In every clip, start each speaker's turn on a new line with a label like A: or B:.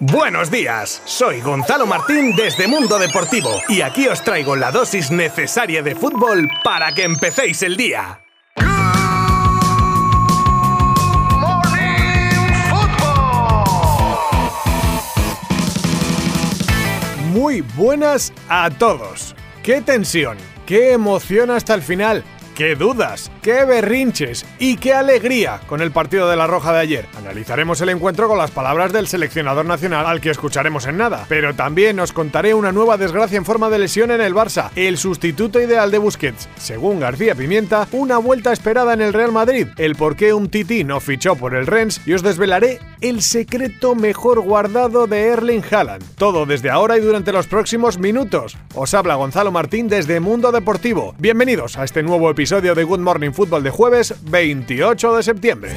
A: Buenos días, soy Gonzalo Martín desde Mundo Deportivo y aquí os traigo la dosis necesaria de fútbol para que empecéis el día. Muy buenas a todos. ¡Qué tensión! ¡Qué emoción hasta el final! ¡Qué dudas! ¡Qué berrinches! ¡Y qué alegría con el partido de la Roja de ayer! Analizaremos el encuentro con las palabras del seleccionador nacional al que escucharemos en nada. Pero también os contaré una nueva desgracia en forma de lesión en el Barça, el sustituto ideal de Busquets. Según García Pimienta, una vuelta esperada en el Real Madrid, el por qué un Titi no fichó por el Rennes y os desvelaré el secreto mejor guardado de Erling Haaland. Todo desde ahora y durante los próximos minutos. Os habla Gonzalo Martín desde Mundo Deportivo. Bienvenidos a este nuevo episodio episodio de Good Morning Football de jueves 28 de septiembre.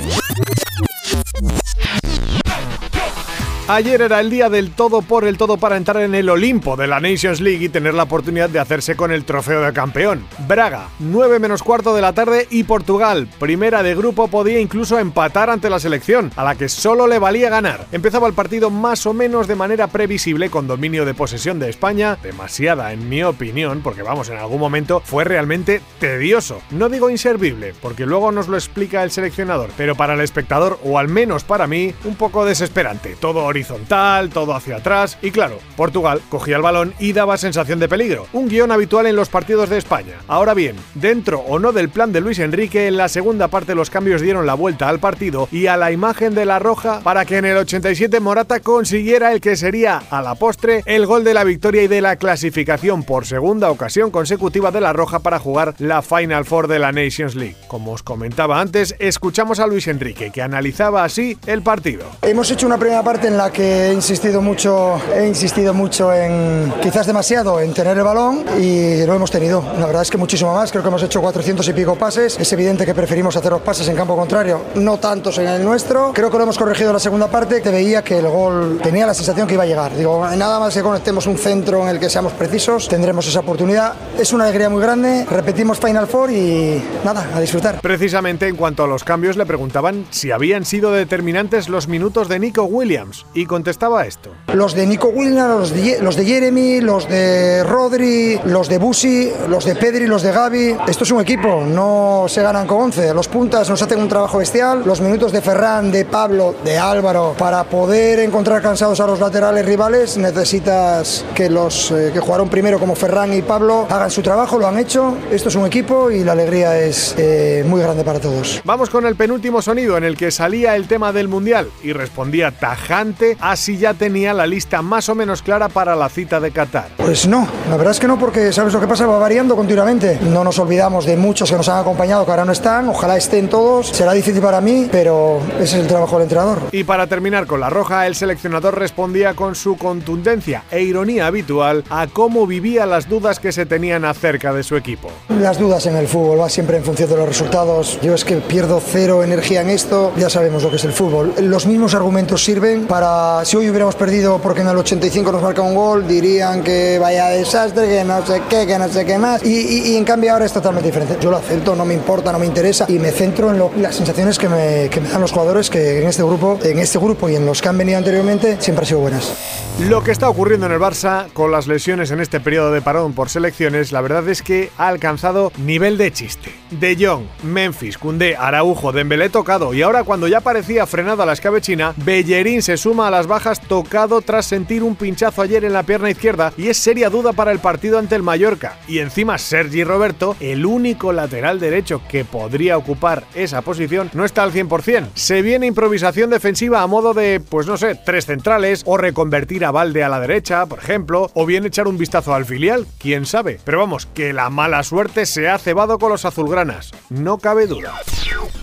A: Ayer era el día del todo por el todo para entrar en el Olimpo de la Nations League y tener la oportunidad de hacerse con el trofeo de campeón. Braga, 9 menos cuarto de la tarde y Portugal, primera de grupo, podía incluso empatar ante la selección, a la que solo le valía ganar. Empezaba el partido más o menos de manera previsible con dominio de posesión de España, demasiada en mi opinión, porque vamos, en algún momento fue realmente tedioso. No digo inservible, porque luego nos lo explica el seleccionador, pero para el espectador, o al menos para mí, un poco desesperante. Todo horizontal, todo hacia atrás y claro, Portugal cogía el balón y daba sensación de peligro, un guion habitual en los partidos de España. Ahora bien, dentro o no del plan de Luis Enrique, en la segunda parte los cambios dieron la vuelta al partido y a la imagen de la roja para que en el 87 Morata consiguiera el que sería a la postre el gol de la victoria y de la clasificación por segunda ocasión consecutiva de la roja para jugar la Final Four de la Nations League. Como os comentaba antes, escuchamos a Luis Enrique que analizaba así el partido.
B: Hemos hecho una primera parte en la que he insistido mucho, he insistido mucho en, quizás demasiado, en tener el balón y lo hemos tenido. La verdad es que muchísimo más, creo que hemos hecho 400 y pico pases. Es evidente que preferimos hacer los pases en campo contrario, no tantos en el nuestro. Creo que lo hemos corregido en la segunda parte, que veía que el gol tenía la sensación que iba a llegar. Digo, nada más que conectemos un centro en el que seamos precisos, tendremos esa oportunidad. Es una alegría muy grande, repetimos Final Four y nada, a disfrutar.
A: Precisamente en cuanto a los cambios le preguntaban si habían sido determinantes los minutos de Nico Williams y contestaba esto.
B: Los de Nico Williams, los de, los de Jeremy, los de Rodri, los de Busi, los de Pedri, los de Gaby. Esto es un equipo, no se ganan con 11. Los puntas nos hacen un trabajo bestial. Los minutos de Ferran, de Pablo, de Álvaro, para poder encontrar cansados a los laterales rivales, necesitas que los eh, que jugaron primero como Ferran y Pablo hagan su trabajo, lo han hecho. Esto es un equipo y la alegría es eh, muy grande para todos.
A: Vamos con el penúltimo sonido en el que salía el tema del Mundial y respondía tajante, así ya tenía la lista más o menos clara para la cita de Qatar.
B: Pues no, la verdad es que no, porque sabes lo que pasa, va variando continuamente. No nos olvidamos de muchos que nos han acompañado que ahora no están, ojalá estén todos. Será difícil para mí, pero ese es el trabajo del entrenador.
A: Y para terminar con la roja, el seleccionador respondía con su contundencia e ironía habitual a cómo vivía las dudas que se tenían acerca de su equipo.
B: Las dudas en el fútbol va siempre en función de los resultados. Yo es que pierdo cero energía en esto, ya sabemos lo que es el fútbol. Los mismos argumentos sirven para si hoy hubiéramos perdido porque en el 85 nos marca un gol, dirían que vaya desastre, que no sé qué, que no sé qué más. Y, en cambio ahora es totalmente diferente. Yo lo acepto, no me importa, no me interesa y me centro en las sensaciones que me, que me dan los jugadores que en este grupo, en este grupo y en los que han venido anteriormente siempre han sido buenas.
A: Lo que está ocurriendo en el Barça con las lesiones en este periodo de parón por selecciones, la verdad es que ha alcanzado nivel de chiste. De Jong, Memphis, Koundé, Araujo, Dembélé tocado y ahora cuando ya parecía frenada la escabechina, Bellerín se suma a las bajas tocado tras sentir un pinchazo ayer en la pierna izquierda y es seria duda para el partido ante el Mallorca. Y encima Sergi Roberto, el único lateral derecho que podría ocupar esa posición, no está al 100%. Se viene improvisación defensiva a modo de, pues no sé, tres centrales o reconvertir a Valde a la derecha, por ejemplo, o bien echar un vistazo al filial, quién sabe. Pero vamos, que la mala suerte se ha cebado con los azulgranas, no cabe duda.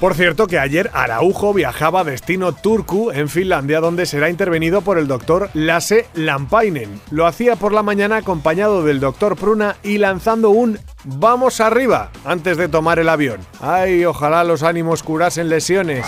A: Por cierto que ayer Araujo viajaba destino Turku en Finlandia donde será intervenido por el doctor Lasse Lampainen. Lo hacía por la mañana acompañado del doctor Pruna y lanzando un vamos arriba antes de tomar el avión. Ay, ojalá los ánimos curasen lesiones.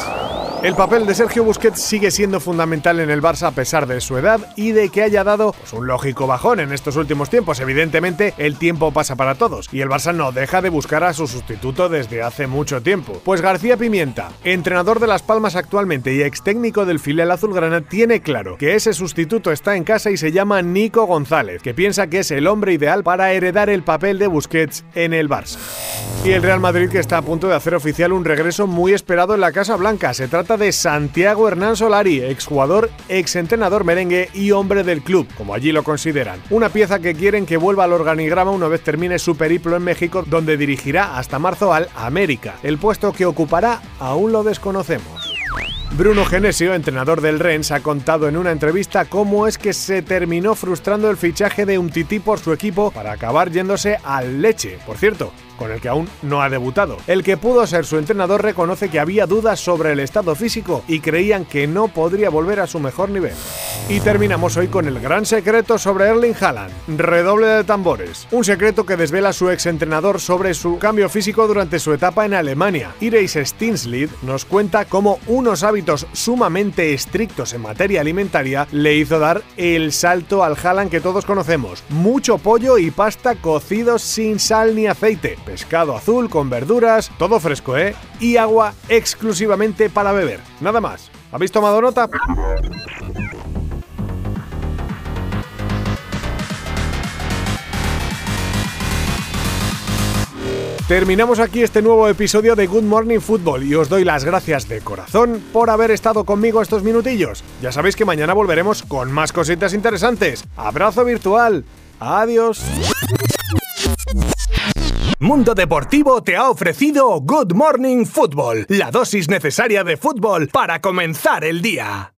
A: El papel de Sergio Busquets sigue siendo fundamental en el Barça a pesar de su edad y de que haya dado pues, un lógico bajón en estos últimos tiempos. Evidentemente, el tiempo pasa para todos y el Barça no deja de buscar a su sustituto desde hace mucho tiempo. Pues García Pimienta, entrenador de Las Palmas actualmente y ex técnico del filial azulgrana, tiene claro que ese sustituto está en casa y se llama Nico González, que piensa que es el hombre ideal para heredar el papel de Busquets en el Barça. Y el Real Madrid que está a punto de hacer oficial un regreso muy esperado en la Casa Blanca. Se de Santiago Hernán Solari, exjugador, exentrenador merengue y hombre del club, como allí lo consideran. Una pieza que quieren que vuelva al organigrama una vez termine su periplo en México, donde dirigirá hasta marzo al América. El puesto que ocupará aún lo desconocemos. Bruno Genesio, entrenador del Rennes, ha contado en una entrevista cómo es que se terminó frustrando el fichaje de un tití por su equipo para acabar yéndose al Leche. Por cierto, con el que aún no ha debutado. El que pudo ser su entrenador reconoce que había dudas sobre el estado físico y creían que no podría volver a su mejor nivel. Y terminamos hoy con el gran secreto sobre Erling Haaland. Redoble de tambores. Un secreto que desvela su exentrenador sobre su cambio físico durante su etapa en Alemania. Ireis Stinslid nos cuenta cómo unos hábitos sumamente estrictos en materia alimentaria le hizo dar el salto al Haaland que todos conocemos. Mucho pollo y pasta cocidos sin sal ni aceite pescado azul con verduras, todo fresco, ¿eh? Y agua exclusivamente para beber. Nada más. ¿Habéis tomado nota? Terminamos aquí este nuevo episodio de Good Morning Football y os doy las gracias de corazón por haber estado conmigo estos minutillos. Ya sabéis que mañana volveremos con más cositas interesantes. Abrazo virtual. Adiós.
C: Mundo Deportivo te ha ofrecido Good Morning Football, la dosis necesaria de fútbol para comenzar el día.